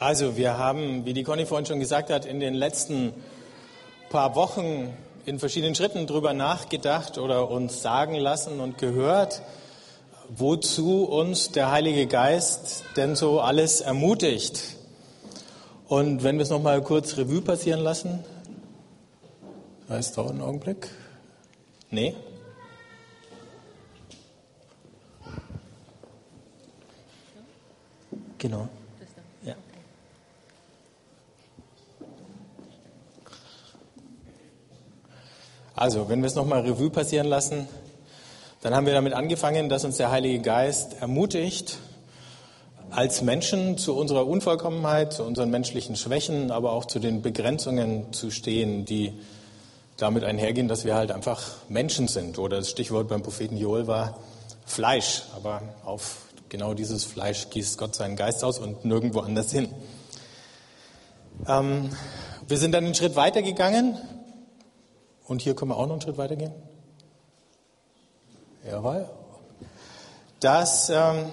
Also wir haben, wie die Conny vorhin schon gesagt hat, in den letzten paar Wochen in verschiedenen Schritten darüber nachgedacht oder uns sagen lassen und gehört, wozu uns der Heilige Geist denn so alles ermutigt. Und wenn wir es nochmal kurz Revue passieren lassen, heißt dauert einen Augenblick. Nee? Genau. Also, wenn wir es nochmal Revue passieren lassen, dann haben wir damit angefangen, dass uns der Heilige Geist ermutigt, als Menschen zu unserer Unvollkommenheit, zu unseren menschlichen Schwächen, aber auch zu den Begrenzungen zu stehen, die damit einhergehen, dass wir halt einfach Menschen sind. Oder das Stichwort beim Propheten Joel war Fleisch, aber auf genau dieses Fleisch gießt Gott seinen Geist aus und nirgendwo anders hin. Ähm, wir sind dann einen Schritt weiter gegangen und hier können wir auch noch einen Schritt weiter gehen. Jawohl. Das, ähm,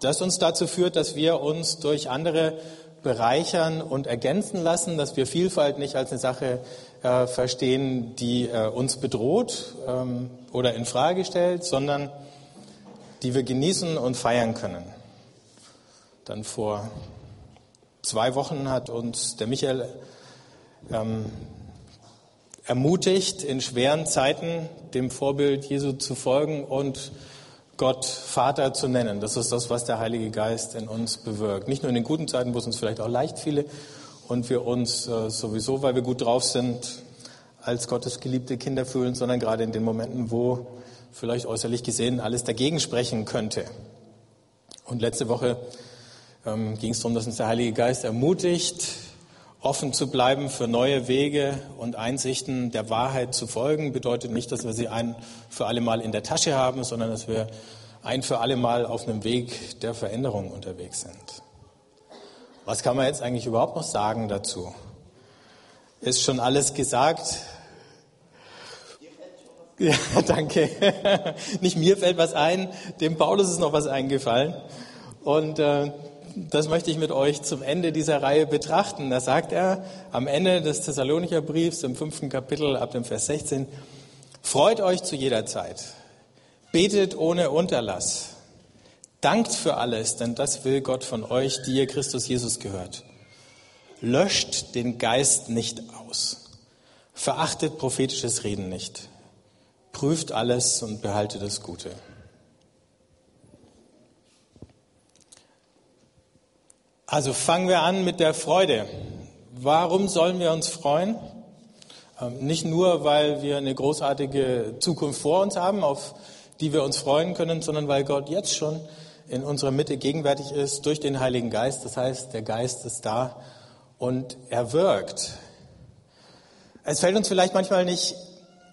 das uns dazu führt, dass wir uns durch andere bereichern und ergänzen lassen, dass wir Vielfalt nicht als eine Sache äh, verstehen, die äh, uns bedroht ähm, oder in Frage stellt, sondern die wir genießen und feiern können. Dann vor zwei Wochen hat uns der Michael ähm, ermutigt, in schweren Zeiten dem Vorbild Jesu zu folgen und Gott Vater zu nennen. Das ist das, was der Heilige Geist in uns bewirkt. Nicht nur in den guten Zeiten, wo es uns vielleicht auch leicht fiele und wir uns äh, sowieso, weil wir gut drauf sind, als Gottes geliebte Kinder fühlen, sondern gerade in den Momenten, wo vielleicht äußerlich gesehen alles dagegen sprechen könnte. Und letzte Woche ähm, ging es darum, dass uns der Heilige Geist ermutigt, offen zu bleiben für neue Wege und Einsichten der Wahrheit zu folgen. Bedeutet nicht, dass wir sie ein für alle Mal in der Tasche haben, sondern dass wir ein für alle Mal auf einem Weg der Veränderung unterwegs sind. Was kann man jetzt eigentlich überhaupt noch sagen dazu? Ist schon alles gesagt? Ja, danke. Nicht mir fällt was ein, dem Paulus ist noch was eingefallen. Und äh, das möchte ich mit euch zum Ende dieser Reihe betrachten. Da sagt er am Ende des Thessalonicher Briefs im fünften Kapitel ab dem Vers 16, freut euch zu jeder Zeit, betet ohne Unterlass, dankt für alles, denn das will Gott von euch, die ihr Christus Jesus gehört. Löscht den Geist nicht aus, verachtet prophetisches Reden nicht Prüft alles und behaltet das Gute. Also fangen wir an mit der Freude. Warum sollen wir uns freuen? Ähm, nicht nur, weil wir eine großartige Zukunft vor uns haben, auf die wir uns freuen können, sondern weil Gott jetzt schon in unserer Mitte gegenwärtig ist durch den Heiligen Geist. Das heißt, der Geist ist da und er wirkt. Es fällt uns vielleicht manchmal nicht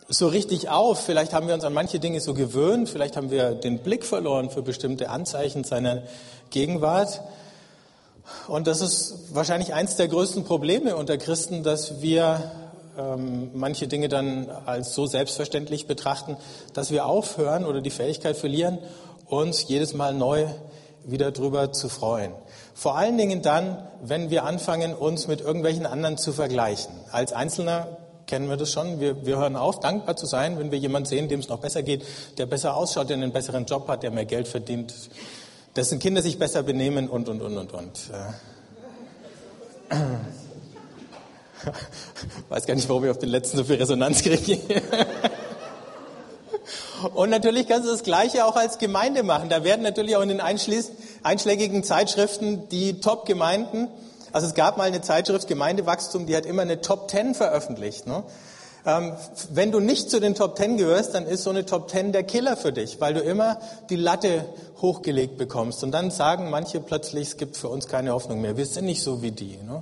so richtig auf. Vielleicht haben wir uns an manche Dinge so gewöhnt, vielleicht haben wir den Blick verloren für bestimmte Anzeichen seiner Gegenwart. Und das ist wahrscheinlich eins der größten Probleme unter Christen, dass wir ähm, manche Dinge dann als so selbstverständlich betrachten, dass wir aufhören oder die Fähigkeit verlieren, uns jedes Mal neu wieder drüber zu freuen. Vor allen Dingen dann, wenn wir anfangen, uns mit irgendwelchen anderen zu vergleichen. Als Einzelner kennen wir das schon. Wir, wir hören auf, dankbar zu sein, wenn wir jemanden sehen, dem es noch besser geht, der besser ausschaut, der einen besseren Job hat, der mehr Geld verdient, dessen Kinder sich besser benehmen und, und, und, und, und. Weiß gar nicht, warum ich auf den letzten so viel Resonanz kriege. Und natürlich kannst du das Gleiche auch als Gemeinde machen. Da werden natürlich auch in den einschlägigen Zeitschriften die Top-Gemeinden also es gab mal eine Zeitschrift Gemeindewachstum, die hat immer eine Top Ten veröffentlicht. Ne? Ähm, wenn du nicht zu den Top Ten gehörst, dann ist so eine Top Ten der Killer für dich, weil du immer die Latte hochgelegt bekommst. Und dann sagen manche plötzlich, es gibt für uns keine Hoffnung mehr. Wir sind nicht so wie die. Ne?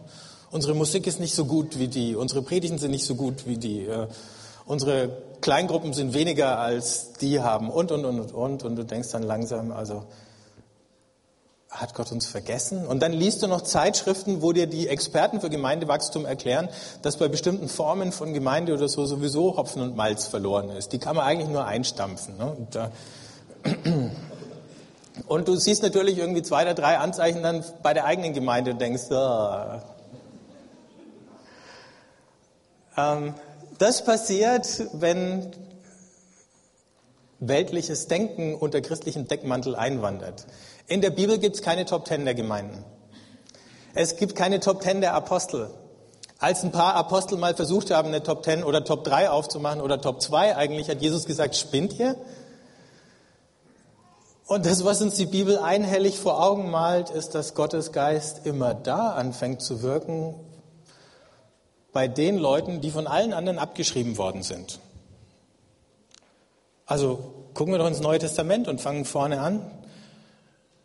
Unsere Musik ist nicht so gut wie die. Unsere Predigten sind nicht so gut wie die. Äh, unsere Kleingruppen sind weniger als die haben und, und, und, und, und. Und du denkst dann langsam, also hat Gott uns vergessen? Und dann liest du noch Zeitschriften, wo dir die Experten für Gemeindewachstum erklären, dass bei bestimmten Formen von Gemeinde oder so sowieso Hopfen und Malz verloren ist. Die kann man eigentlich nur einstampfen. Ne? Da, Und du siehst natürlich irgendwie zwei oder drei Anzeichen dann bei der eigenen Gemeinde und denkst, oh. ähm, das passiert, wenn weltliches Denken unter christlichem Deckmantel einwandert. In der Bibel gibt es keine Top Ten der Gemeinden. Es gibt keine Top Ten der Apostel. Als ein paar Apostel mal versucht haben, eine Top Ten oder Top 3 aufzumachen oder Top 2 eigentlich, hat Jesus gesagt, spinnt ihr? Und das, was uns die Bibel einhellig vor Augen malt, ist, dass Gottes Geist immer da anfängt zu wirken, bei den Leuten, die von allen anderen abgeschrieben worden sind. Also gucken wir doch ins Neue Testament und fangen vorne an.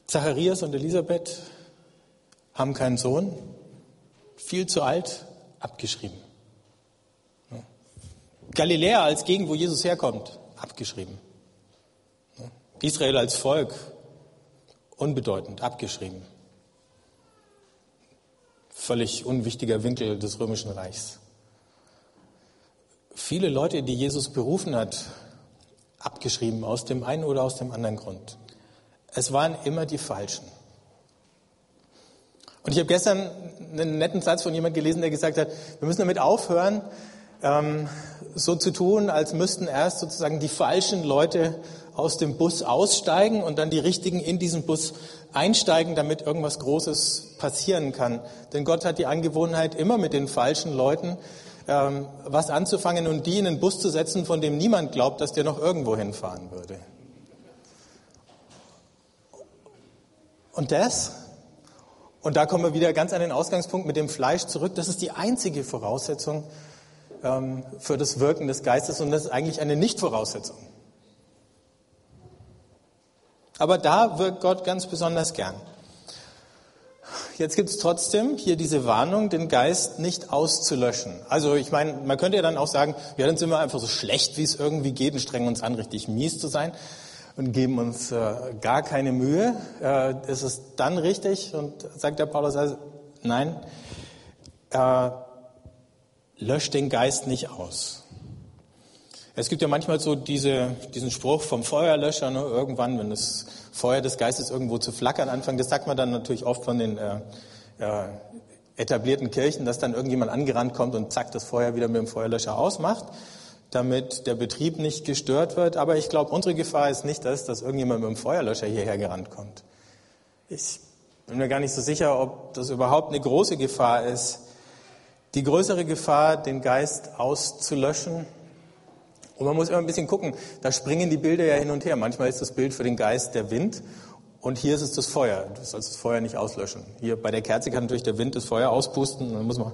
Zacharias und Elisabeth haben keinen Sohn, viel zu alt, abgeschrieben. Galiläa als Gegend, wo Jesus herkommt, abgeschrieben. Israel als Volk, unbedeutend, abgeschrieben. Völlig unwichtiger Winkel des Römischen Reichs. Viele Leute, die Jesus berufen hat, abgeschrieben, aus dem einen oder aus dem anderen Grund. Es waren immer die Falschen. Und ich habe gestern einen netten Satz von jemand gelesen, der gesagt hat, wir müssen damit aufhören, ähm, so zu tun, als müssten erst sozusagen die falschen Leute aus dem Bus aussteigen und dann die richtigen in diesen Bus einsteigen, damit irgendwas Großes passieren kann. Denn Gott hat die Angewohnheit, immer mit den falschen Leuten ähm, was anzufangen und die in einen Bus zu setzen, von dem niemand glaubt, dass der noch irgendwo hinfahren würde. Und das, und da kommen wir wieder ganz an den Ausgangspunkt mit dem Fleisch zurück, das ist die einzige Voraussetzung ähm, für das Wirken des Geistes und das ist eigentlich eine Nicht-Voraussetzung. Aber da wirkt Gott ganz besonders gern. Jetzt gibt es trotzdem hier diese Warnung, den Geist nicht auszulöschen. Also ich meine, man könnte ja dann auch sagen, ja, dann sind wir einfach so schlecht, wie es irgendwie geht und strengen uns an, richtig mies zu sein und geben uns äh, gar keine Mühe. Äh, ist es dann richtig? Und sagt der Paulus, also, nein, äh, löscht den Geist nicht aus. Es gibt ja manchmal so diese, diesen Spruch vom Feuerlöscher, ne, irgendwann, wenn das Feuer des Geistes irgendwo zu flackern anfängt. Das sagt man dann natürlich oft von den äh, äh, etablierten Kirchen, dass dann irgendjemand angerannt kommt und zack, das Feuer wieder mit dem Feuerlöscher ausmacht, damit der Betrieb nicht gestört wird. Aber ich glaube, unsere Gefahr ist nicht das, dass irgendjemand mit dem Feuerlöscher hierher gerannt kommt. Ich bin mir gar nicht so sicher, ob das überhaupt eine große Gefahr ist. Die größere Gefahr, den Geist auszulöschen, und man muss immer ein bisschen gucken, da springen die Bilder ja hin und her. Manchmal ist das Bild für den Geist der Wind und hier ist es das Feuer. Du sollst das Feuer nicht auslöschen. Hier bei der Kerze kann natürlich der Wind das Feuer auspusten. Dann muss man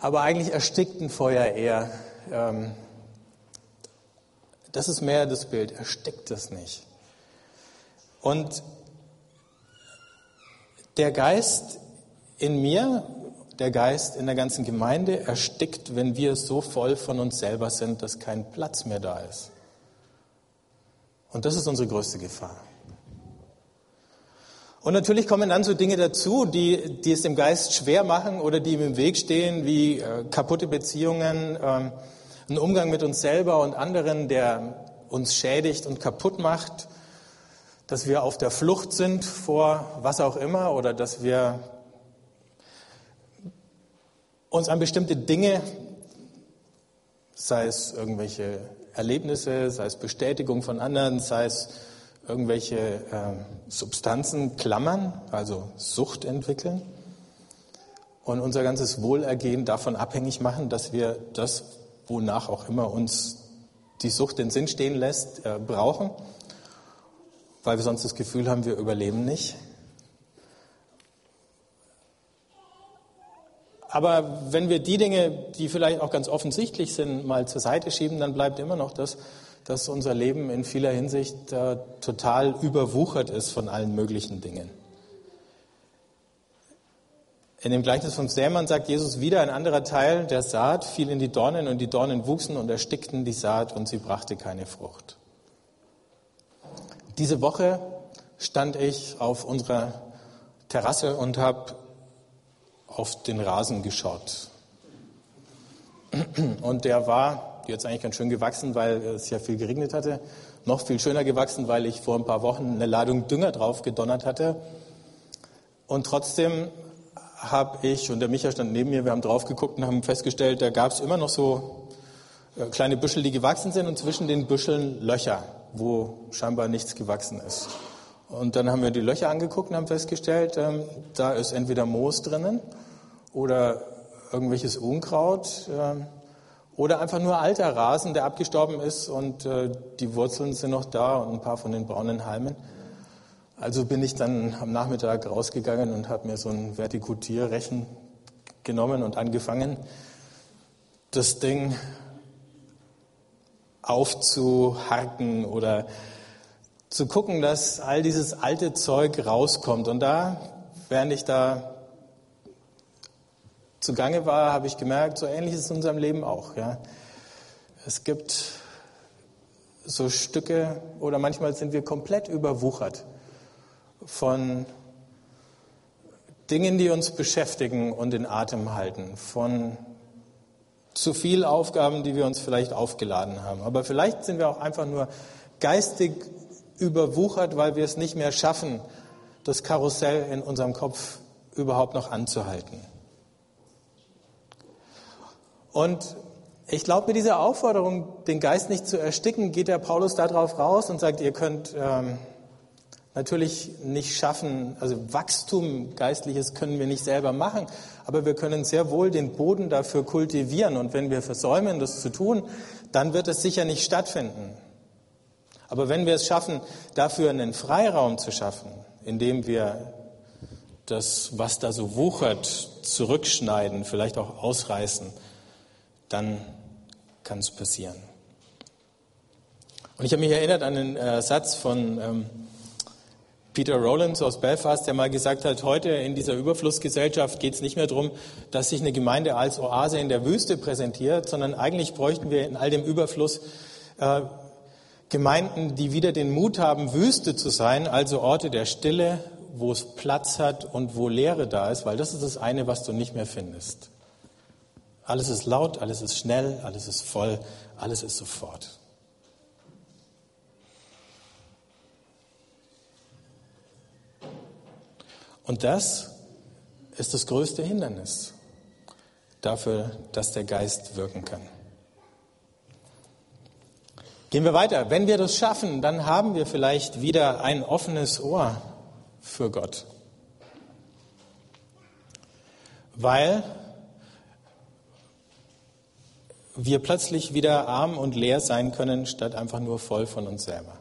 Aber eigentlich erstickt ein Feuer eher. Ähm, das ist mehr das Bild. Erstickt es nicht. Und der Geist in mir der Geist in der ganzen Gemeinde erstickt, wenn wir so voll von uns selber sind, dass kein Platz mehr da ist. Und das ist unsere größte Gefahr. Und natürlich kommen dann so Dinge dazu, die, die es dem Geist schwer machen oder die ihm im Weg stehen, wie äh, kaputte Beziehungen, äh, ein Umgang mit uns selber und anderen, der uns schädigt und kaputt macht, dass wir auf der Flucht sind vor was auch immer oder dass wir uns an bestimmte Dinge, sei es irgendwelche Erlebnisse, sei es Bestätigung von anderen, sei es irgendwelche äh, Substanzen klammern, also Sucht entwickeln und unser ganzes Wohlergehen davon abhängig machen, dass wir das, wonach auch immer uns die Sucht den Sinn stehen lässt, äh, brauchen, weil wir sonst das Gefühl haben, wir überleben nicht. Aber wenn wir die Dinge, die vielleicht auch ganz offensichtlich sind, mal zur Seite schieben, dann bleibt immer noch das, dass unser Leben in vieler Hinsicht äh, total überwuchert ist von allen möglichen Dingen. In dem Gleichnis vom Sämann sagt Jesus wieder, ein anderer Teil der Saat fiel in die Dornen und die Dornen wuchsen und erstickten die Saat und sie brachte keine Frucht. Diese Woche stand ich auf unserer Terrasse und habe auf den Rasen geschaut. Und der war jetzt eigentlich ganz schön gewachsen, weil es ja viel geregnet hatte. noch viel schöner gewachsen, weil ich vor ein paar Wochen eine Ladung Dünger drauf gedonnert hatte. Und trotzdem habe ich, und der Micha stand neben mir, wir haben drauf geguckt und haben festgestellt, da gab es immer noch so äh, kleine Büschel, die gewachsen sind und zwischen den Büscheln Löcher, wo scheinbar nichts gewachsen ist. Und dann haben wir die Löcher angeguckt und haben festgestellt, ähm, da ist entweder Moos drinnen oder irgendwelches Unkraut äh, oder einfach nur alter Rasen, der abgestorben ist und äh, die Wurzeln sind noch da und ein paar von den braunen Halmen. Also bin ich dann am Nachmittag rausgegangen und habe mir so ein Vertikutierrechen genommen und angefangen, das Ding aufzuharken oder zu gucken, dass all dieses alte Zeug rauskommt. Und da, während ich da zugange war, habe ich gemerkt, so ähnlich ist es in unserem Leben auch. Ja. Es gibt so Stücke oder manchmal sind wir komplett überwuchert von Dingen, die uns beschäftigen und in Atem halten, von zu viel Aufgaben, die wir uns vielleicht aufgeladen haben. Aber vielleicht sind wir auch einfach nur geistig überwuchert, weil wir es nicht mehr schaffen, das Karussell in unserem Kopf überhaupt noch anzuhalten. Und ich glaube, mit dieser Aufforderung, den Geist nicht zu ersticken, geht der Paulus darauf raus und sagt, ihr könnt ähm, natürlich nicht schaffen, also Wachstum geistliches können wir nicht selber machen, aber wir können sehr wohl den Boden dafür kultivieren. Und wenn wir versäumen, das zu tun, dann wird es sicher nicht stattfinden. Aber wenn wir es schaffen, dafür einen Freiraum zu schaffen, indem wir das, was da so wuchert, zurückschneiden, vielleicht auch ausreißen, dann kann es passieren. Und ich habe mich erinnert an einen äh, Satz von ähm, Peter Rowlands aus Belfast, der mal gesagt hat, heute in dieser Überflussgesellschaft geht es nicht mehr darum, dass sich eine Gemeinde als Oase in der Wüste präsentiert, sondern eigentlich bräuchten wir in all dem Überfluss äh, Gemeinden, die wieder den Mut haben, Wüste zu sein, also Orte der Stille, wo es Platz hat und wo Leere da ist, weil das ist das eine, was du nicht mehr findest. Alles ist laut, alles ist schnell, alles ist voll, alles ist sofort. Und das ist das größte Hindernis dafür, dass der Geist wirken kann. Gehen wir weiter. Wenn wir das schaffen, dann haben wir vielleicht wieder ein offenes Ohr für Gott. Weil wir plötzlich wieder arm und leer sein können, statt einfach nur voll von uns selber.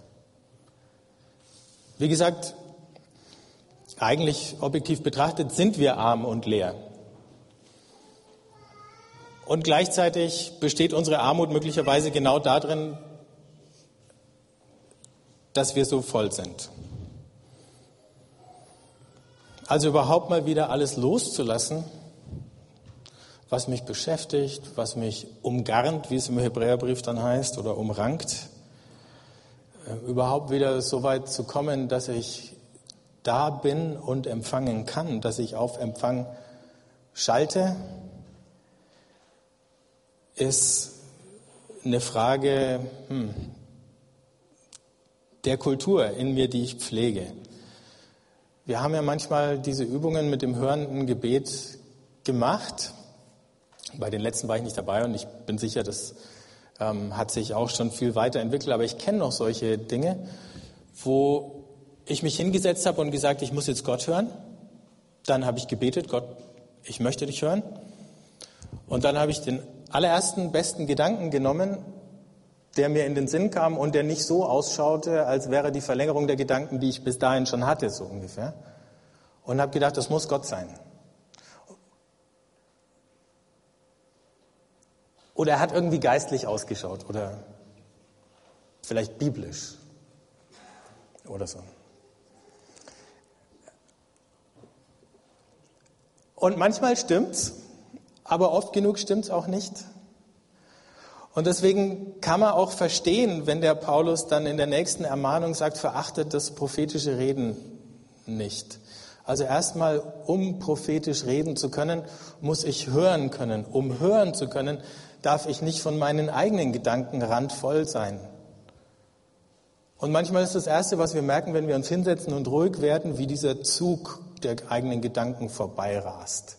Wie gesagt, eigentlich objektiv betrachtet sind wir arm und leer. Und gleichzeitig besteht unsere Armut möglicherweise genau darin, dass wir so voll sind. Also überhaupt mal wieder alles loszulassen, was mich beschäftigt, was mich umgarnt, wie es im Hebräerbrief dann heißt, oder umrankt, äh, überhaupt wieder so weit zu kommen, dass ich da bin und empfangen kann, dass ich auf Empfang schalte, ist eine Frage hm, der Kultur in mir, die ich pflege. Wir haben ja manchmal diese Übungen mit dem hörenden Gebet gemacht. Bei den letzten war ich nicht dabei und ich bin sicher, das ähm, hat sich auch schon viel weiterentwickelt. Aber ich kenne noch solche Dinge, wo ich mich hingesetzt habe und gesagt, ich muss jetzt Gott hören. Dann habe ich gebetet, Gott, ich möchte dich hören. Und dann habe ich den allerersten besten Gedanken genommen, der mir in den Sinn kam und der nicht so ausschaute, als wäre die Verlängerung der Gedanken, die ich bis dahin schon hatte, so ungefähr. Und habe gedacht, das muss Gott sein. Oder er hat irgendwie geistlich ausgeschaut oder vielleicht biblisch oder so. Und manchmal stimmt's, aber oft genug stimmt's auch nicht. Und deswegen kann man auch verstehen, wenn der Paulus dann in der nächsten Ermahnung sagt, verachtet das prophetische Reden nicht. Also erstmal, um prophetisch reden zu können, muss ich hören können. Um hören zu können, darf ich nicht von meinen eigenen Gedanken randvoll sein. Und manchmal ist das Erste, was wir merken, wenn wir uns hinsetzen und ruhig werden, wie dieser Zug der eigenen Gedanken vorbeirast.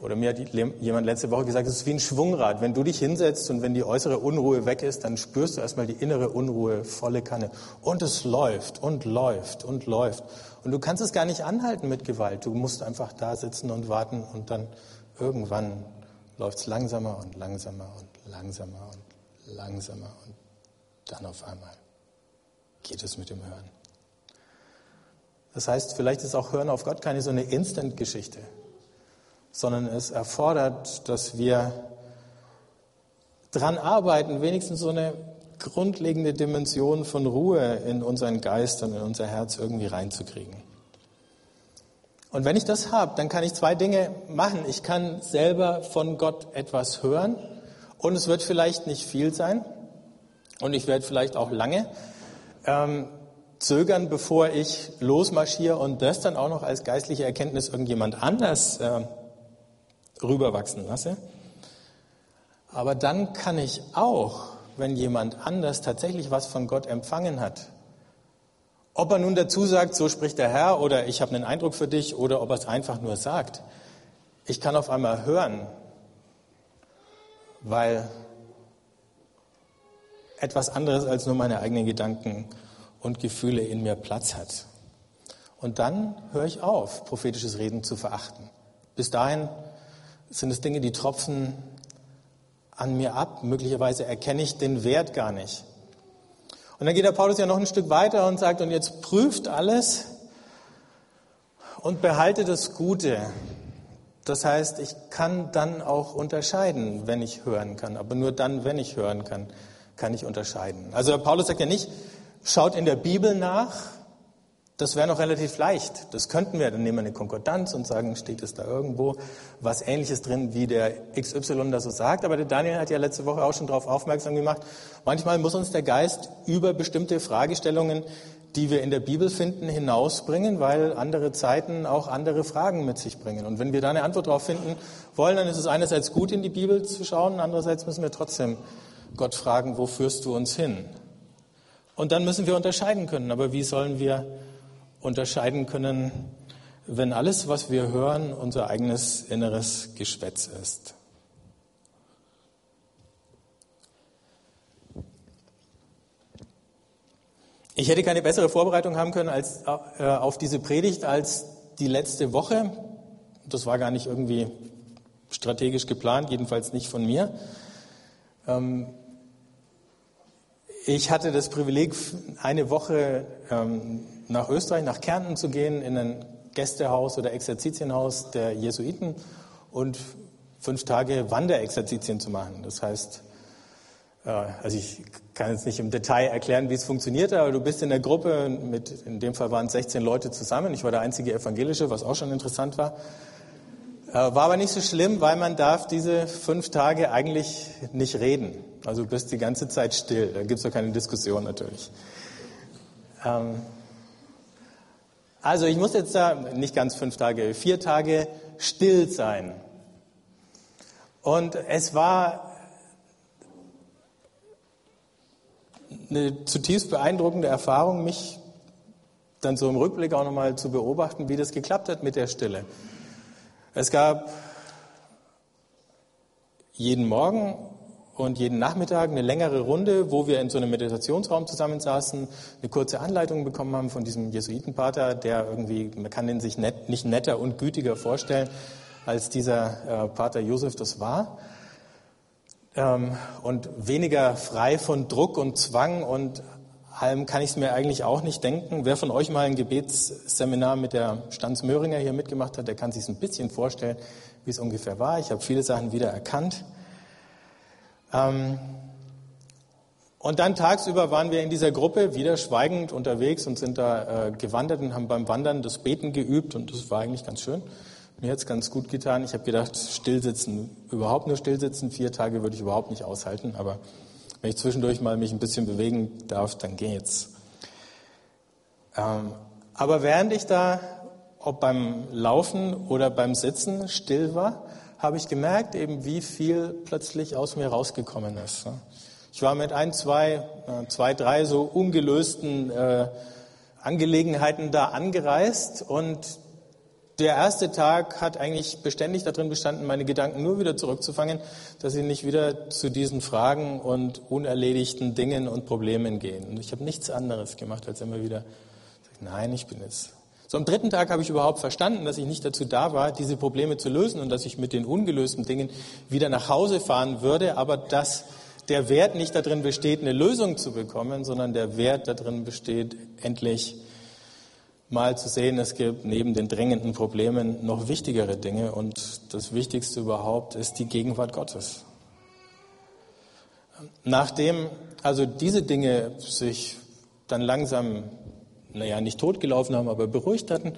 Oder mir hat jemand letzte Woche gesagt, es ist wie ein Schwungrad. Wenn du dich hinsetzt und wenn die äußere Unruhe weg ist, dann spürst du erstmal die innere Unruhe volle Kanne. Und es läuft und läuft und läuft. Und du kannst es gar nicht anhalten mit Gewalt. Du musst einfach da sitzen und warten und dann irgendwann läuft es langsamer und langsamer und langsamer und langsamer und dann auf einmal geht es mit dem Hören. Das heißt, vielleicht ist auch Hören auf Gott keine so eine Instant-Geschichte sondern es erfordert, dass wir dran arbeiten, wenigstens so eine grundlegende Dimension von Ruhe in unseren Geist und in unser Herz irgendwie reinzukriegen. Und wenn ich das habe, dann kann ich zwei Dinge machen. Ich kann selber von Gott etwas hören und es wird vielleicht nicht viel sein und ich werde vielleicht auch lange ähm, zögern, bevor ich losmarschiere und das dann auch noch als geistliche Erkenntnis irgendjemand anders äh, rüberwachsen lasse. Aber dann kann ich auch, wenn jemand anders tatsächlich was von Gott empfangen hat, ob er nun dazu sagt, so spricht der Herr oder ich habe einen Eindruck für dich oder ob er es einfach nur sagt, ich kann auf einmal hören, weil etwas anderes als nur meine eigenen Gedanken und Gefühle in mir Platz hat. Und dann höre ich auf, prophetisches Reden zu verachten. Bis dahin sind es Dinge, die tropfen an mir ab. Möglicherweise erkenne ich den Wert gar nicht. Und dann geht der Paulus ja noch ein Stück weiter und sagt, und jetzt prüft alles und behaltet das Gute. Das heißt, ich kann dann auch unterscheiden, wenn ich hören kann. Aber nur dann, wenn ich hören kann, kann ich unterscheiden. Also der Paulus sagt ja nicht, schaut in der Bibel nach, das wäre noch relativ leicht. Das könnten wir. Dann nehmen wir eine Konkordanz und sagen, steht es da irgendwo was Ähnliches drin, wie der XY da so sagt. Aber der Daniel hat ja letzte Woche auch schon darauf aufmerksam gemacht. Manchmal muss uns der Geist über bestimmte Fragestellungen, die wir in der Bibel finden, hinausbringen, weil andere Zeiten auch andere Fragen mit sich bringen. Und wenn wir da eine Antwort darauf finden wollen, dann ist es einerseits gut, in die Bibel zu schauen, andererseits müssen wir trotzdem Gott fragen, wo führst du uns hin? Und dann müssen wir unterscheiden können. Aber wie sollen wir unterscheiden können, wenn alles, was wir hören, unser eigenes inneres Geschwätz ist. Ich hätte keine bessere Vorbereitung haben können als, äh, auf diese Predigt als die letzte Woche. Das war gar nicht irgendwie strategisch geplant, jedenfalls nicht von mir. Ähm, ich hatte das Privileg, eine Woche ähm, nach Österreich, nach Kärnten zu gehen, in ein Gästehaus oder Exerzitienhaus der Jesuiten und fünf Tage Wanderexerzitien zu machen. Das heißt, äh, also ich kann jetzt nicht im Detail erklären, wie es funktioniert, aber du bist in der Gruppe mit, in dem Fall waren es 16 Leute zusammen. Ich war der einzige Evangelische, was auch schon interessant war. Äh, war aber nicht so schlimm, weil man darf diese fünf Tage eigentlich nicht reden. Also du bist die ganze Zeit still. Da gibt es doch keine Diskussion natürlich. Ähm, also ich muss jetzt da nicht ganz fünf Tage, vier Tage still sein. Und es war eine zutiefst beeindruckende Erfahrung, mich dann so im Rückblick auch nochmal zu beobachten, wie das geklappt hat mit der Stille. Es gab jeden Morgen und jeden Nachmittag eine längere Runde, wo wir in so einem Meditationsraum zusammensaßen, eine kurze Anleitung bekommen haben von diesem Jesuitenpater, der irgendwie, man kann den sich net, nicht netter und gütiger vorstellen, als dieser äh, Pater Josef das war. Ähm, und weniger frei von Druck und Zwang und allem kann ich es mir eigentlich auch nicht denken. Wer von euch mal ein Gebetsseminar mit der Stanz Möhringer hier mitgemacht hat, der kann sich ein bisschen vorstellen, wie es ungefähr war. Ich habe viele Sachen wieder erkannt. Ähm, und dann tagsüber waren wir in dieser Gruppe wieder schweigend unterwegs und sind da äh, gewandert und haben beim Wandern das Beten geübt und das war eigentlich ganz schön. Mir hat es ganz gut getan. Ich habe gedacht, stillsitzen, überhaupt nur stillsitzen, vier Tage würde ich überhaupt nicht aushalten, aber wenn ich zwischendurch mal mich ein bisschen bewegen darf, dann geht's. Ähm, aber während ich da, ob beim Laufen oder beim Sitzen, still war, habe ich gemerkt, eben wie viel plötzlich aus mir rausgekommen ist. Ich war mit ein, zwei, äh, zwei, drei so ungelösten äh, Angelegenheiten da angereist und der erste Tag hat eigentlich beständig darin bestanden, meine Gedanken nur wieder zurückzufangen, dass sie nicht wieder zu diesen Fragen und unerledigten Dingen und Problemen gehen. Und ich habe nichts anderes gemacht, als immer wieder, nein, ich bin jetzt. So am dritten Tag habe ich überhaupt verstanden, dass ich nicht dazu da war, diese Probleme zu lösen und dass ich mit den ungelösten Dingen wieder nach Hause fahren würde, aber dass der Wert nicht darin besteht, eine Lösung zu bekommen, sondern der Wert darin besteht, endlich mal zu sehen, es gibt neben den drängenden Problemen noch wichtigere Dinge und das Wichtigste überhaupt ist die Gegenwart Gottes. Nachdem also diese Dinge sich dann langsam, naja, nicht totgelaufen haben, aber beruhigt hatten,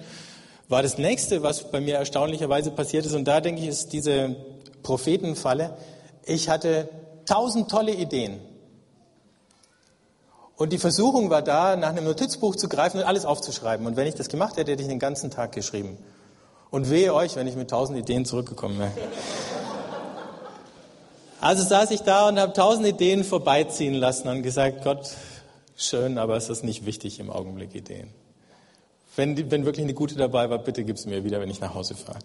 war das nächste, was bei mir erstaunlicherweise passiert ist, und da denke ich, ist diese Prophetenfalle. Ich hatte tausend tolle Ideen. Und die Versuchung war da, nach einem Notizbuch zu greifen und alles aufzuschreiben. Und wenn ich das gemacht hätte, hätte ich den ganzen Tag geschrieben. Und wehe euch, wenn ich mit tausend Ideen zurückgekommen wäre. Also saß ich da und habe tausend Ideen vorbeiziehen lassen und gesagt, Gott, schön, aber es ist nicht wichtig im Augenblick Ideen. Wenn, wenn wirklich eine gute dabei war, bitte gib es mir wieder, wenn ich nach Hause fahre.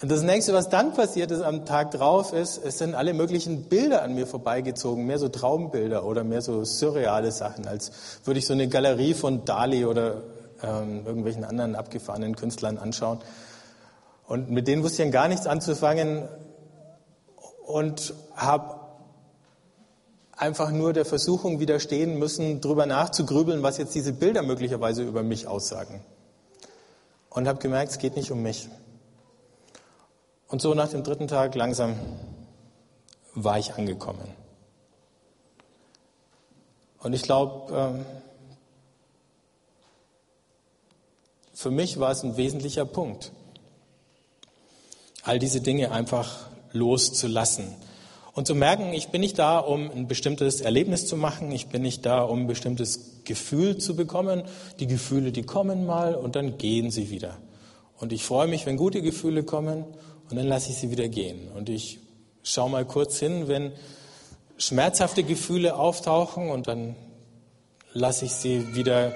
Das nächste, was dann passiert ist am Tag drauf, ist, es sind alle möglichen Bilder an mir vorbeigezogen, mehr so Traumbilder oder mehr so surreale Sachen, als würde ich so eine Galerie von Dali oder ähm, irgendwelchen anderen abgefahrenen Künstlern anschauen. Und mit denen wusste ich dann gar nichts anzufangen und habe einfach nur der Versuchung widerstehen müssen, darüber nachzugrübeln, was jetzt diese Bilder möglicherweise über mich aussagen. Und habe gemerkt, es geht nicht um mich. Und so nach dem dritten Tag langsam war ich angekommen. Und ich glaube, ähm, für mich war es ein wesentlicher Punkt, all diese Dinge einfach loszulassen. Und zu merken, ich bin nicht da, um ein bestimmtes Erlebnis zu machen, ich bin nicht da, um ein bestimmtes Gefühl zu bekommen. Die Gefühle, die kommen mal und dann gehen sie wieder. Und ich freue mich, wenn gute Gefühle kommen und dann lasse ich sie wieder gehen. Und ich schaue mal kurz hin, wenn schmerzhafte Gefühle auftauchen und dann lasse ich sie wieder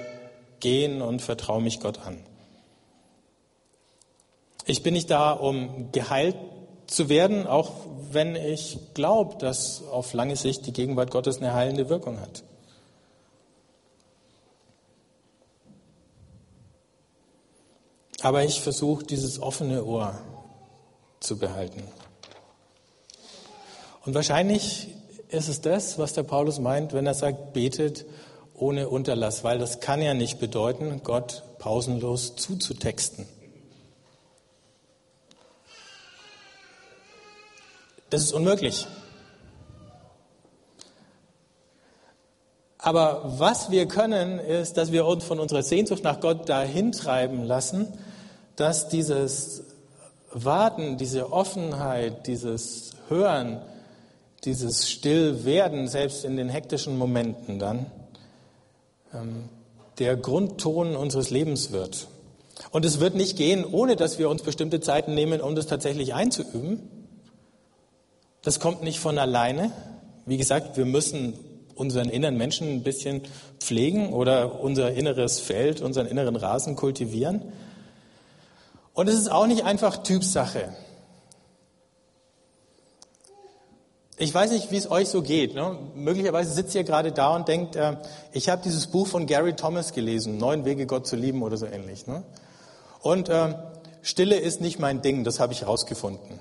gehen und vertraue mich Gott an. Ich bin nicht da, um geheilt zu werden, auch wenn ich glaube, dass auf lange Sicht die Gegenwart Gottes eine heilende Wirkung hat. Aber ich versuche dieses offene Ohr zu behalten. Und wahrscheinlich ist es das, was der Paulus meint, wenn er sagt, betet ohne Unterlass, weil das kann ja nicht bedeuten, Gott pausenlos zuzutexten. Das ist unmöglich. Aber was wir können, ist, dass wir uns von unserer Sehnsucht nach Gott dahin treiben lassen, dass dieses Warten, diese Offenheit, dieses Hören, dieses Stillwerden, selbst in den hektischen Momenten dann, ähm, der Grundton unseres Lebens wird. Und es wird nicht gehen, ohne dass wir uns bestimmte Zeiten nehmen, um das tatsächlich einzuüben. Das kommt nicht von alleine. Wie gesagt, wir müssen unseren inneren Menschen ein bisschen pflegen oder unser inneres Feld, unseren inneren Rasen kultivieren. Und es ist auch nicht einfach Typsache. Ich weiß nicht, wie es euch so geht. Ne? Möglicherweise sitzt ihr gerade da und denkt, äh, ich habe dieses Buch von Gary Thomas gelesen, Neun Wege, Gott zu lieben oder so ähnlich. Ne? Und äh, Stille ist nicht mein Ding, das habe ich herausgefunden.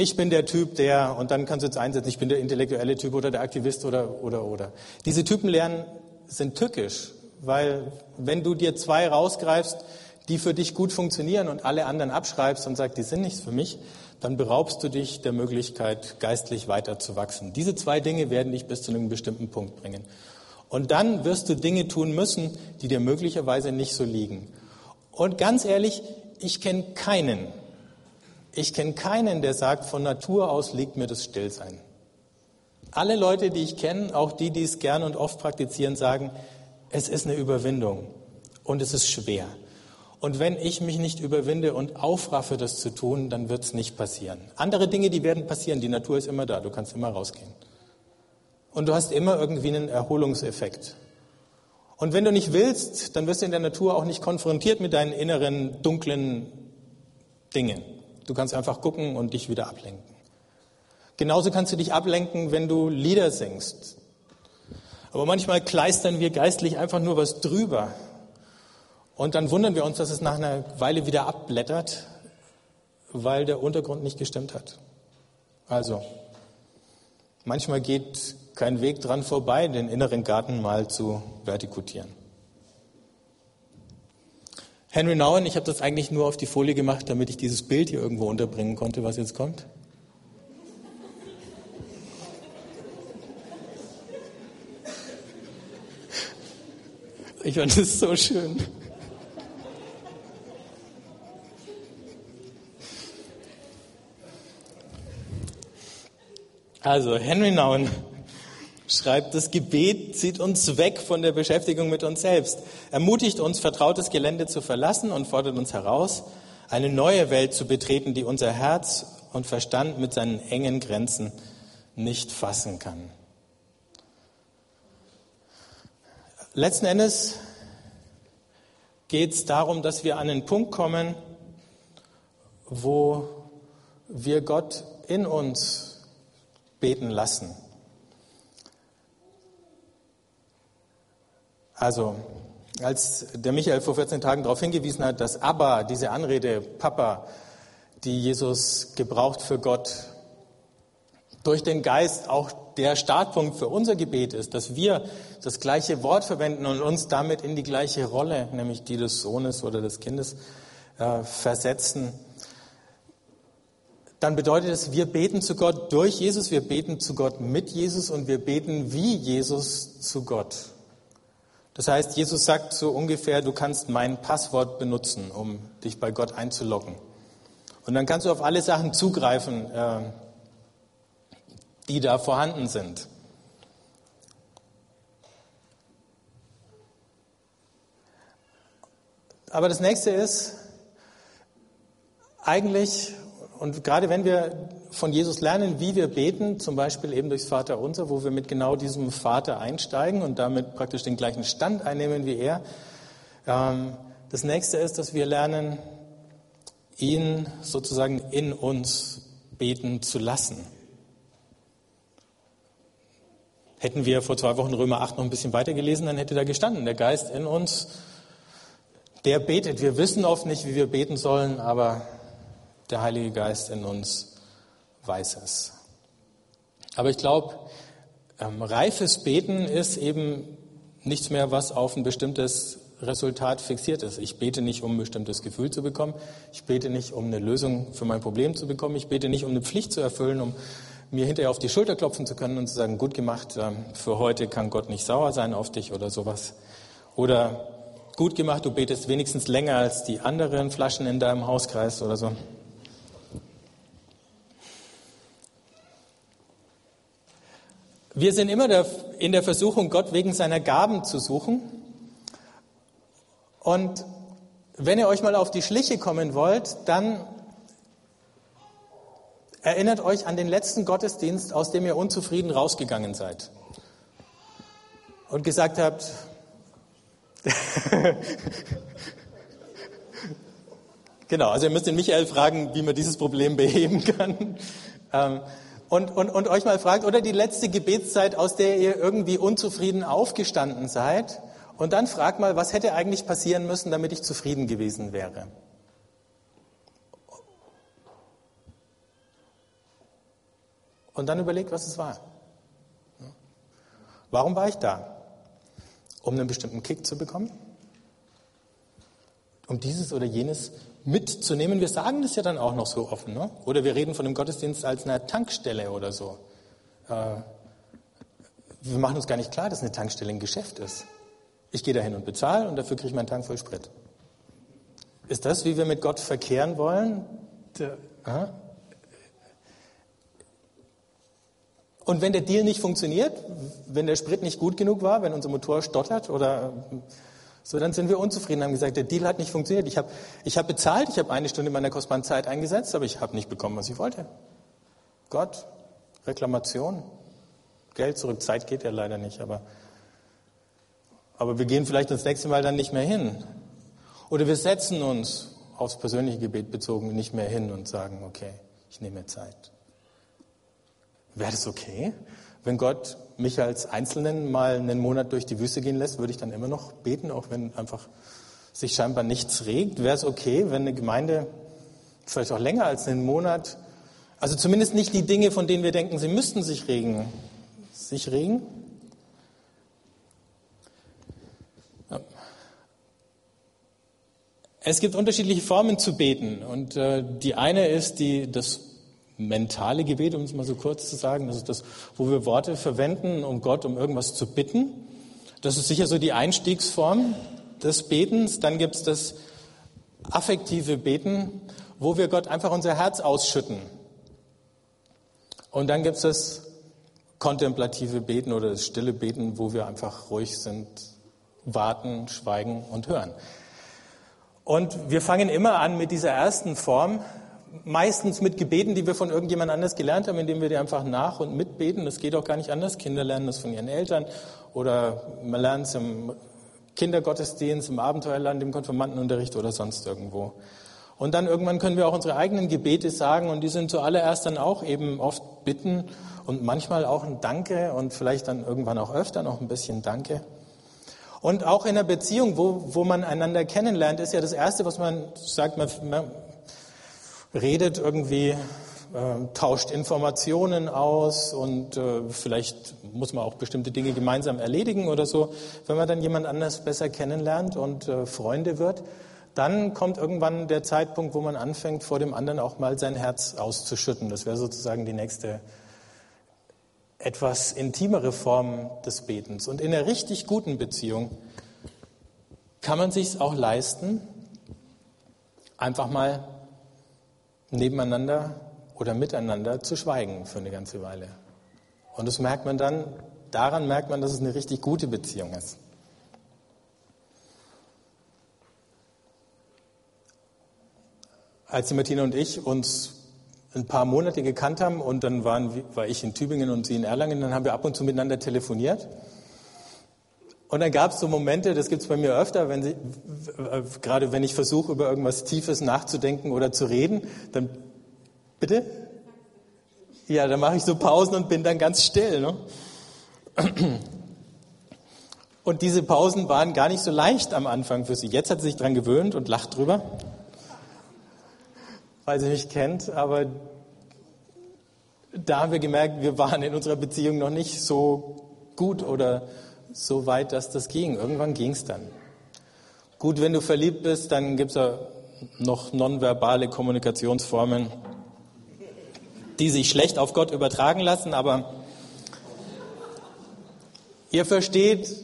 Ich bin der Typ, der, und dann kannst du jetzt einsetzen, ich bin der intellektuelle Typ oder der Aktivist oder, oder, oder. Diese Typen lernen sind tückisch, weil wenn du dir zwei rausgreifst, die für dich gut funktionieren und alle anderen abschreibst und sagst, die sind nichts für mich, dann beraubst du dich der Möglichkeit, geistlich weiter zu wachsen. Diese zwei Dinge werden dich bis zu einem bestimmten Punkt bringen. Und dann wirst du Dinge tun müssen, die dir möglicherweise nicht so liegen. Und ganz ehrlich, ich kenne keinen, ich kenne keinen, der sagt, von Natur aus liegt mir das Stillsein. Alle Leute, die ich kenne, auch die, die es gern und oft praktizieren, sagen, es ist eine Überwindung und es ist schwer. Und wenn ich mich nicht überwinde und aufraffe, das zu tun, dann wird es nicht passieren. Andere Dinge, die werden passieren. Die Natur ist immer da. Du kannst immer rausgehen. Und du hast immer irgendwie einen Erholungseffekt. Und wenn du nicht willst, dann wirst du in der Natur auch nicht konfrontiert mit deinen inneren dunklen Dingen. Du kannst einfach gucken und dich wieder ablenken. Genauso kannst du dich ablenken, wenn du Lieder singst. Aber manchmal kleistern wir geistlich einfach nur was drüber. Und dann wundern wir uns, dass es nach einer Weile wieder abblättert, weil der Untergrund nicht gestimmt hat. Also, manchmal geht kein Weg dran vorbei, den inneren Garten mal zu vertikutieren. Henry Nouwen, ich habe das eigentlich nur auf die Folie gemacht, damit ich dieses Bild hier irgendwo unterbringen konnte, was jetzt kommt. Ich fand es so schön. Also, Henry Nouwen schreibt, das Gebet zieht uns weg von der Beschäftigung mit uns selbst, ermutigt uns, vertrautes Gelände zu verlassen und fordert uns heraus, eine neue Welt zu betreten, die unser Herz und Verstand mit seinen engen Grenzen nicht fassen kann. Letzten Endes geht es darum, dass wir an einen Punkt kommen, wo wir Gott in uns beten lassen. Also, als der Michael vor 14 Tagen darauf hingewiesen hat, dass Abba, diese Anrede, Papa, die Jesus gebraucht für Gott, durch den Geist auch der Startpunkt für unser Gebet ist, dass wir das gleiche Wort verwenden und uns damit in die gleiche Rolle, nämlich die des Sohnes oder des Kindes, äh, versetzen, dann bedeutet es, wir beten zu Gott durch Jesus, wir beten zu Gott mit Jesus und wir beten wie Jesus zu Gott. Das heißt, Jesus sagt so ungefähr, du kannst mein Passwort benutzen, um dich bei Gott einzuloggen. Und dann kannst du auf alle Sachen zugreifen, äh, die da vorhanden sind. Aber das nächste ist, eigentlich, und gerade wenn wir von Jesus lernen, wie wir beten, zum Beispiel eben durchs Vaterunser, wo wir mit genau diesem Vater einsteigen und damit praktisch den gleichen Stand einnehmen wie er. Ähm, das nächste ist, dass wir lernen, ihn sozusagen in uns beten zu lassen. Hätten wir vor zwei Wochen Römer 8 noch ein bisschen weiter gelesen, dann hätte da gestanden, der Geist in uns, der betet. Wir wissen oft nicht, wie wir beten sollen, aber der Heilige Geist in uns weiß es. Aber ich glaube, ähm, reifes Beten ist eben nichts mehr, was auf ein bestimmtes Resultat fixiert ist. Ich bete nicht, um ein bestimmtes Gefühl zu bekommen. Ich bete nicht, um eine Lösung für mein Problem zu bekommen. Ich bete nicht, um eine Pflicht zu erfüllen, um mir hinterher auf die Schulter klopfen zu können und zu sagen, gut gemacht, ähm, für heute kann Gott nicht sauer sein auf dich oder sowas. Oder gut gemacht, du betest wenigstens länger als die anderen Flaschen in deinem Hauskreis oder so. Wir sind immer in der Versuchung, Gott wegen seiner Gaben zu suchen. Und wenn ihr euch mal auf die Schliche kommen wollt, dann erinnert euch an den letzten Gottesdienst, aus dem ihr unzufrieden rausgegangen seid. Und gesagt habt, genau, also ihr müsst den Michael fragen, wie man dieses Problem beheben kann. Und, und, und euch mal fragt, oder die letzte Gebetszeit, aus der ihr irgendwie unzufrieden aufgestanden seid, und dann fragt mal, was hätte eigentlich passieren müssen, damit ich zufrieden gewesen wäre. Und dann überlegt, was es war. Warum war ich da? Um einen bestimmten Kick zu bekommen? Um dieses oder jenes mitzunehmen. Wir sagen das ja dann auch noch so offen. Ne? Oder wir reden von dem Gottesdienst als einer Tankstelle oder so. Äh, wir machen uns gar nicht klar, dass eine Tankstelle ein Geschäft ist. Ich gehe dahin und bezahle und dafür kriege ich meinen Tank voll Sprit. Ist das, wie wir mit Gott verkehren wollen? Der? Und wenn der Deal nicht funktioniert, wenn der Sprit nicht gut genug war, wenn unser Motor stottert oder So, dann sind wir unzufrieden, haben gesagt, der Deal hat nicht funktioniert. Ich habe ich hab bezahlt, ich habe eine Stunde meiner kostbaren Zeit eingesetzt, aber ich habe nicht bekommen, was ich wollte. Gott, Reklamation, Geld zurück, Zeit geht ja leider nicht, aber, aber wir gehen vielleicht das nächste Mal dann nicht mehr hin. Oder wir setzen uns aufs persönliche Gebet bezogen nicht mehr hin und sagen, okay, ich nehme mir Zeit. Wäre das okay? Wenn Gott mich als Einzelnen mal einen Monat durch die Wüste gehen lässt, würde ich dann immer noch beten, auch wenn einfach sich scheinbar nichts regt. Wäre es okay, wenn eine Gemeinde vielleicht auch länger als einen Monat, also zumindest nicht die Dinge, von denen wir denken, sie müssten sich regen, sich regen? Es gibt unterschiedliche Formen zu beten und äh, die eine ist die, das mentale Gebet, um es mal so kurz zu sagen. Das ist das, wo wir Worte verwenden, um Gott um irgendwas zu bitten. Das ist sicher so die Einstiegsform des Betens. Dann gibt es das affektive Beten, wo wir Gott einfach unser Herz ausschütten. Und dann gibt es das kontemplative Beten oder das stille Beten, wo wir einfach ruhig sind, warten, schweigen und hören. Und wir fangen immer an mit dieser ersten Form, meistens mit Gebeten, die wir von irgendjemand anders gelernt haben, indem wir die einfach nach und mitbeten. Das geht auch gar nicht anders. Kinder lernen das von ihren Eltern oder man lernt es im Kindergottesdienst, im Abenteuerland, im Konfirmandenunterricht oder sonst irgendwo. Und dann irgendwann können wir auch unsere eigenen Gebete sagen und die sind zuallererst dann auch eben oft Bitten und manchmal auch ein Danke und vielleicht dann irgendwann auch öfter noch ein bisschen Danke. Und auch in einer Beziehung, wo, wo man einander kennenlernt, ist ja das Erste, was man sagt, man, redet irgendwie, äh, tauscht Informationen aus und äh, vielleicht muss man auch bestimmte Dinge gemeinsam erledigen oder so. Wenn man dann jemand anders besser kennenlernt und äh, Freunde wird, dann kommt irgendwann der Zeitpunkt, wo man anfängt, vor dem anderen auch mal sein Herz auszuschütten. Das wäre sozusagen die nächste etwas intimere Form des Betens. Und in einer richtig guten Beziehung kann man sich auch leisten, einfach mal nebeneinander oder miteinander zu schweigen für eine ganze Weile. Und das merkt man dann, daran merkt man, dass es eine richtig gute Beziehung ist. Als die Martina und ich uns ein paar Monate gekannt haben und dann waren, war ich in Tübingen und sie in Erlangen, dann haben wir ab und zu miteinander telefoniert. Und dann gab es so Momente, das gibt es bei mir öfter, wenn sie, gerade wenn ich versuche, über irgendwas Tiefes nachzudenken oder zu reden, dann bitte? Ja, dann mache ich so Pausen und bin dann ganz still. Ne? Und diese Pausen waren gar nicht so leicht am Anfang für sie. Jetzt hat sie sich dran gewöhnt und lacht drüber, weil sie mich kennt. Aber da haben wir gemerkt, wir waren in unserer Beziehung noch nicht so gut oder so weit, dass das ging. Irgendwann ging es dann. Gut, wenn du verliebt bist, dann gibt es ja noch nonverbale Kommunikationsformen, die sich schlecht auf Gott übertragen lassen, aber ihr versteht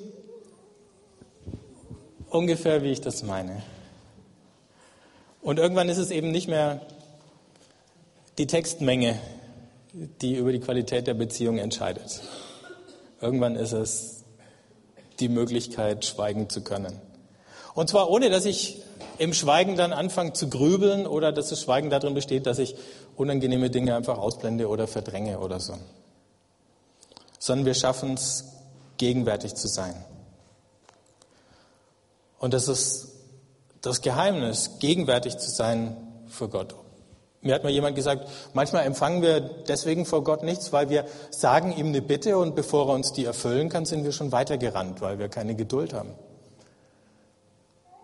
ungefähr, wie ich das meine. Und irgendwann ist es eben nicht mehr die Textmenge, die über die Qualität der Beziehung entscheidet. Irgendwann ist es die Möglichkeit, schweigen zu können. Und zwar ohne, dass ich im Schweigen dann anfange zu grübeln oder dass das Schweigen darin besteht, dass ich unangenehme Dinge einfach ausblende oder verdränge oder so. Sondern wir schaffen es, gegenwärtig zu sein. Und das ist das Geheimnis, gegenwärtig zu sein für Gott. Mir hat mal jemand gesagt, manchmal empfangen wir deswegen vor Gott nichts, weil wir sagen ihm eine Bitte und bevor er uns die erfüllen kann, sind wir schon weitergerannt, weil wir keine Geduld haben.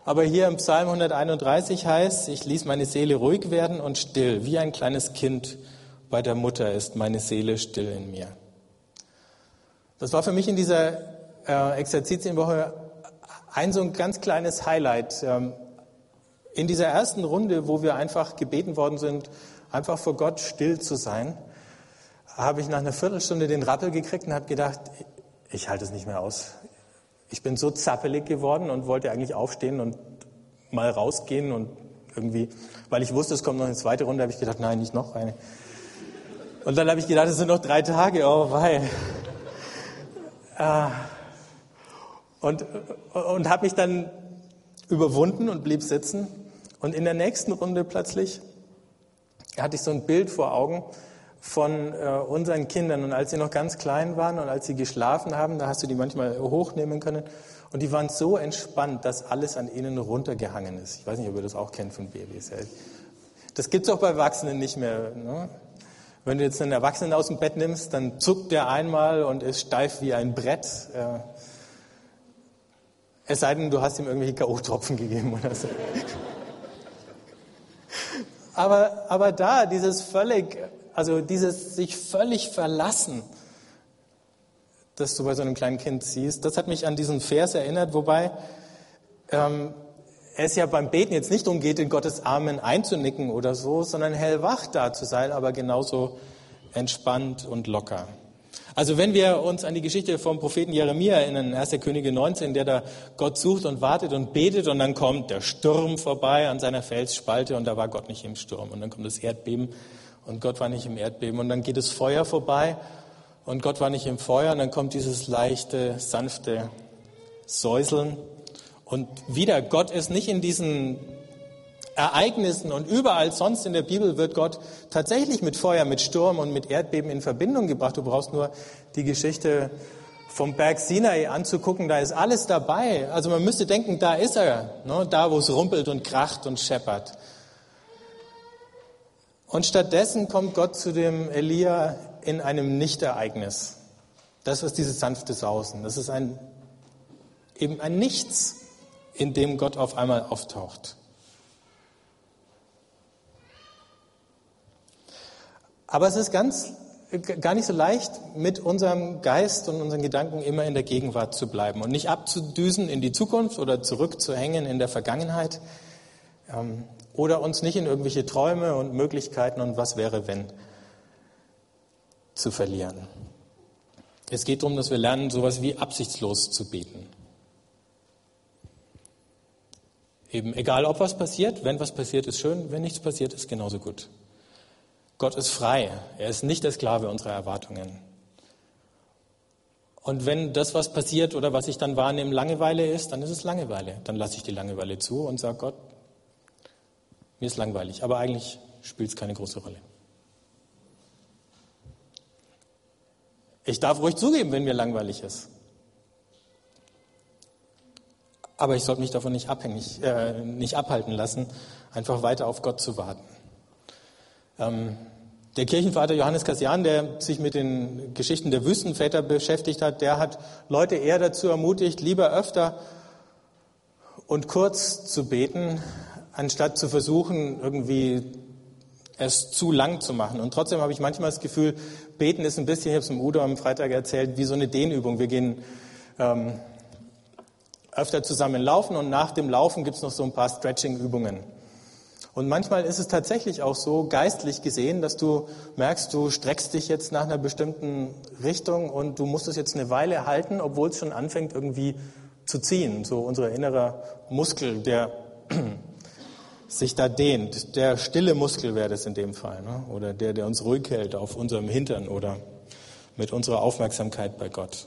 Aber hier im Psalm 131 heißt, ich ließ meine Seele ruhig werden und still, wie ein kleines Kind bei der Mutter ist meine Seele still in mir. Das war für mich in dieser äh, Exerzitienwoche ein so ein ganz kleines Highlight. Ähm, in dieser ersten Runde, wo wir einfach gebeten worden sind, einfach vor Gott still zu sein, habe ich nach einer Viertelstunde den Rappel gekriegt und habe gedacht, ich halte es nicht mehr aus. Ich bin so zappelig geworden und wollte eigentlich aufstehen und mal rausgehen und irgendwie, weil ich wusste, es kommt noch eine zweite Runde, habe ich gedacht, nein, nicht noch eine. Und dann habe ich gedacht, es sind noch drei Tage, oh wei. Ah. Und, und habe mich dann überwunden und blieb sitzen. Und in der nächsten Runde plötzlich hatte ich so ein Bild vor Augen von äh, unseren Kindern. Und als sie noch ganz klein waren und als sie geschlafen haben, da hast du die manchmal hochnehmen können. Und die waren so entspannt, dass alles an ihnen runtergehangen ist. Ich weiß nicht, ob ihr das auch kennt von Babys. Das gibt es auch bei Erwachsenen nicht mehr. Ne? Wenn du jetzt einen Erwachsenen aus dem Bett nimmst, dann zuckt der einmal und ist steif wie ein Brett. Äh, es sei denn, du hast ihm irgendwelche K.O.-Tropfen gegeben oder so. Aber, aber da, dieses völlig, also dieses sich völlig verlassen, das du bei so einem kleinen Kind siehst, das hat mich an diesen Vers erinnert, wobei ähm, es ja beim Beten jetzt nicht darum geht, in Gottes Armen einzunicken oder so, sondern hellwach da zu sein, aber genauso entspannt und locker. Also wenn wir uns an die Geschichte vom Propheten Jeremia erinnern, 1. Könige 19, der da Gott sucht und wartet und betet und dann kommt der Sturm vorbei an seiner Felsspalte und da war Gott nicht im Sturm und dann kommt das Erdbeben und Gott war nicht im Erdbeben und dann geht das Feuer vorbei und Gott war nicht im Feuer und dann kommt dieses leichte, sanfte Säuseln und wieder, Gott ist nicht in diesen Ereignissen und überall sonst in der Bibel wird Gott tatsächlich mit Feuer, mit Sturm und mit Erdbeben in Verbindung gebracht. Du brauchst nur die Geschichte vom Berg Sinai anzugucken, da ist alles dabei. Also man müsste denken, da ist er, ne? da wo es rumpelt und kracht und scheppert. Und stattdessen kommt Gott zu dem Elia in einem Nichtereignis. Das ist dieses sanfte Sausen. Das ist ein, eben ein Nichts, in dem Gott auf einmal auftaucht. Aber es ist ganz, gar nicht so leicht, mit unserem Geist und unseren Gedanken immer in der Gegenwart zu bleiben und nicht abzudüsen in die Zukunft oder zurückzuhängen in der Vergangenheit ähm, oder uns nicht in irgendwelche Träume und Möglichkeiten und was wäre, wenn zu verlieren. Es geht darum, dass wir lernen, sowas wie absichtslos zu beten. Eben, egal ob was passiert, wenn was passiert, ist schön, wenn nichts passiert, ist genauso gut. Gott ist frei. Er ist nicht der Sklave unserer Erwartungen. Und wenn das, was passiert oder was ich dann wahrnehme, Langeweile ist, dann ist es Langeweile. Dann lasse ich die Langeweile zu und sage Gott, mir ist langweilig. Aber eigentlich spielt es keine große Rolle. Ich darf ruhig zugeben, wenn mir langweilig ist. Aber ich sollte mich davon nicht abhängig, äh, nicht abhalten lassen, einfach weiter auf Gott zu warten. Ähm, der Kirchenvater Johannes Kassian, der sich mit den Geschichten der Wüstenväter beschäftigt hat, der hat Leute eher dazu ermutigt, lieber öfter und kurz zu beten, anstatt zu versuchen, irgendwie es zu lang zu machen. Und trotzdem habe ich manchmal das Gefühl, beten ist ein bisschen, ich habe es im Udo am Freitag erzählt, wie so eine Dehnübung. Wir gehen ähm, öfter zusammen laufen und nach dem Laufen gibt es noch so ein paar Stretching-Übungen. Und manchmal ist es tatsächlich auch so, geistlich gesehen, dass du merkst, du streckst dich jetzt nach einer bestimmten Richtung und du musst es jetzt eine Weile halten, obwohl es schon anfängt irgendwie zu ziehen. So unser innerer Muskel, der sich da dehnt. Der stille Muskel wäre das in dem Fall. Ne? Oder der, der uns ruhig hält auf unserem Hintern oder mit unserer Aufmerksamkeit bei Gott.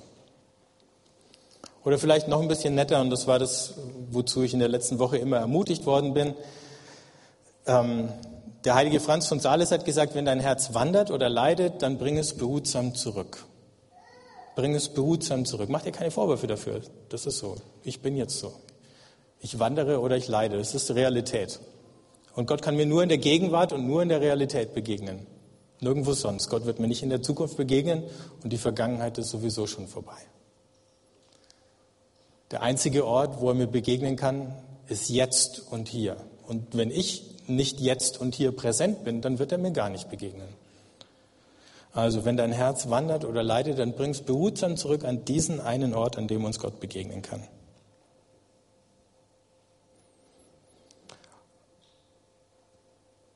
Oder vielleicht noch ein bisschen netter, und das war das, wozu ich in der letzten Woche immer ermutigt worden bin, ähm, der heilige Franz von Sales hat gesagt, wenn dein Herz wandert oder leidet, dann bring es behutsam zurück. Bring es behutsam zurück. Mach dir keine Vorwürfe dafür. Das ist so. Ich bin jetzt so. Ich wandere oder ich leide. Das ist Realität. Und Gott kann mir nur in der Gegenwart und nur in der Realität begegnen. Nirgendwo sonst. Gott wird mir nicht in der Zukunft begegnen und die Vergangenheit ist sowieso schon vorbei. Der einzige Ort, wo er mir begegnen kann, ist jetzt und hier. Und wenn ich nicht jetzt und hier präsent bin, dann wird er mir gar nicht begegnen. Also wenn dein Herz wandert oder leidet, dann bring es behutsam zurück an diesen einen Ort, an dem uns Gott begegnen kann.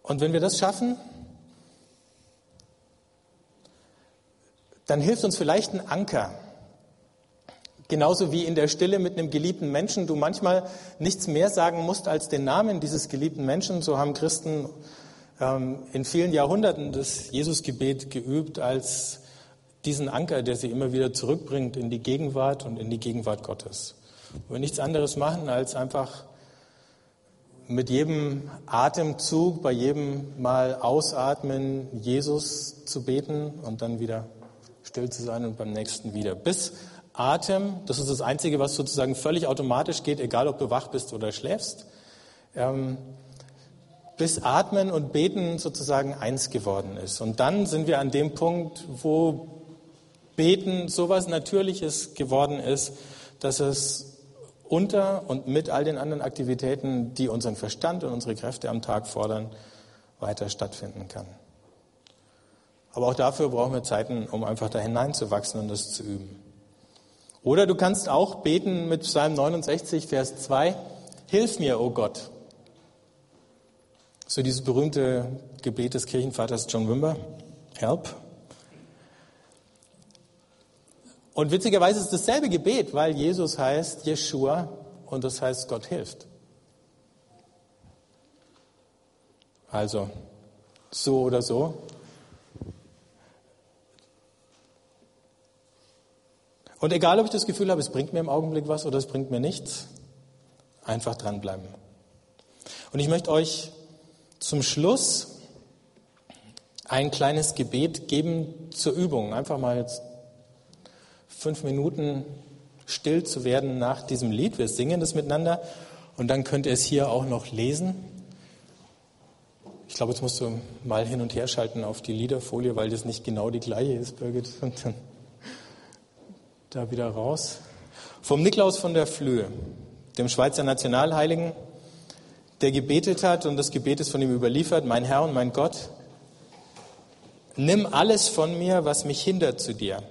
Und wenn wir das schaffen, dann hilft uns vielleicht ein Anker, Genauso wie in der Stille mit einem geliebten Menschen du manchmal nichts mehr sagen musst als den Namen dieses geliebten Menschen. So haben Christen ähm, in vielen Jahrhunderten das Jesusgebet geübt als diesen Anker, der sie immer wieder zurückbringt in die Gegenwart und in die Gegenwart Gottes. Wo wir nichts anderes machen, als einfach mit jedem Atemzug, bei jedem Mal ausatmen, Jesus zu beten und dann wieder still zu sein und beim nächsten wieder. Bis Atem, das ist das Einzige, was sozusagen völlig automatisch geht, egal ob du wach bist oder schläfst, ähm, bis Atmen und Beten sozusagen eins geworden ist. Und dann sind wir an dem Punkt, wo Beten sowas Natürliches geworden ist, dass es unter und mit all den anderen Aktivitäten, die unseren Verstand und unsere Kräfte am Tag fordern, weiter stattfinden kann. Aber auch dafür brauchen wir Zeiten, um einfach da hineinzuwachsen und das zu üben. Oder du kannst auch beten mit Psalm 69, Vers 2, Hilf mir, o oh Gott. So dieses berühmte Gebet des Kirchenvaters John Wimber, Help. Und witzigerweise ist es dasselbe Gebet, weil Jesus heißt Jeshua und das heißt Gott hilft. Also, so oder so. Und egal, ob ich das Gefühl habe, es bringt mir im Augenblick was oder es bringt mir nichts, einfach dranbleiben. Und ich möchte euch zum Schluss ein kleines Gebet geben zur Übung. Einfach mal jetzt fünf Minuten still zu werden nach diesem Lied. Wir singen das miteinander und dann könnt ihr es hier auch noch lesen. Ich glaube, jetzt musst du mal hin und her schalten auf die Liederfolie, weil das nicht genau die gleiche ist, Birgit. Und dann da wieder raus. Vom Niklaus von der Flöhe, dem Schweizer Nationalheiligen, der gebetet hat und das Gebet ist von ihm überliefert, mein Herr und mein Gott, nimm alles von mir, was mich hindert zu dir.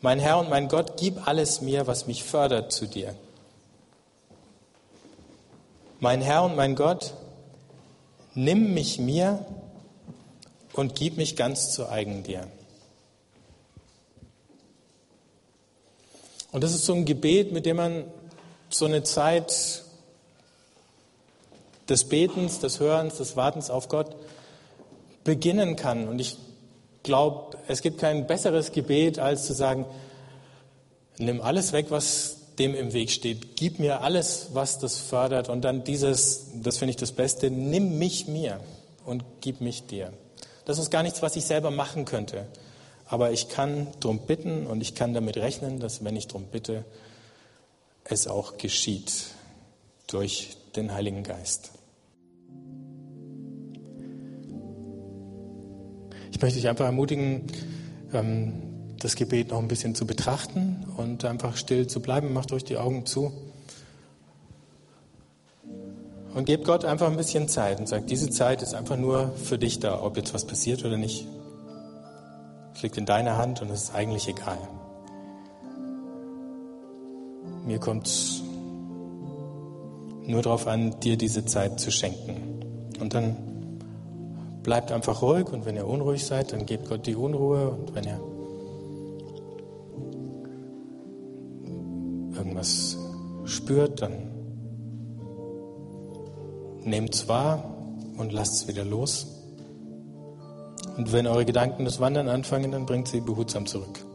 Mein Herr und mein Gott, gib alles mir, was mich fördert zu dir. Mein Herr und mein Gott, nimm mich mir und gib mich ganz zu eigen dir. Und das ist so ein Gebet, mit dem man so eine Zeit des Betens, des Hörens, des Wartens auf Gott beginnen kann. Und ich glaube, es gibt kein besseres Gebet, als zu sagen, nimm alles weg, was dem im Weg steht. Gib mir alles, was das fördert. Und dann dieses, das finde ich das Beste, nimm mich mir und gib mich dir. Das ist gar nichts, was ich selber machen könnte. Aber ich kann darum bitten und ich kann damit rechnen, dass wenn ich darum bitte, es auch geschieht durch den Heiligen Geist. Ich möchte dich einfach ermutigen, ähm, das Gebet noch ein bisschen zu betrachten und einfach still zu bleiben. Macht euch die Augen zu. Und gebt Gott einfach ein bisschen Zeit und sagt, diese Zeit ist einfach nur für dich da, ob jetzt was passiert oder nicht. Es liegt in deiner Hand und es ist eigentlich egal. Mir kommt nur darauf an, dir diese Zeit zu schenken. Und dann bleibt einfach ruhig und wenn ihr unruhig seid, dann gebt Gott die Unruhe und wenn ihr irgendwas spürt, dann nehmt es wahr und lasst es wieder los. Und wenn eure Gedanken das Wandern anfangen, dann bringt sie behutsam zurück.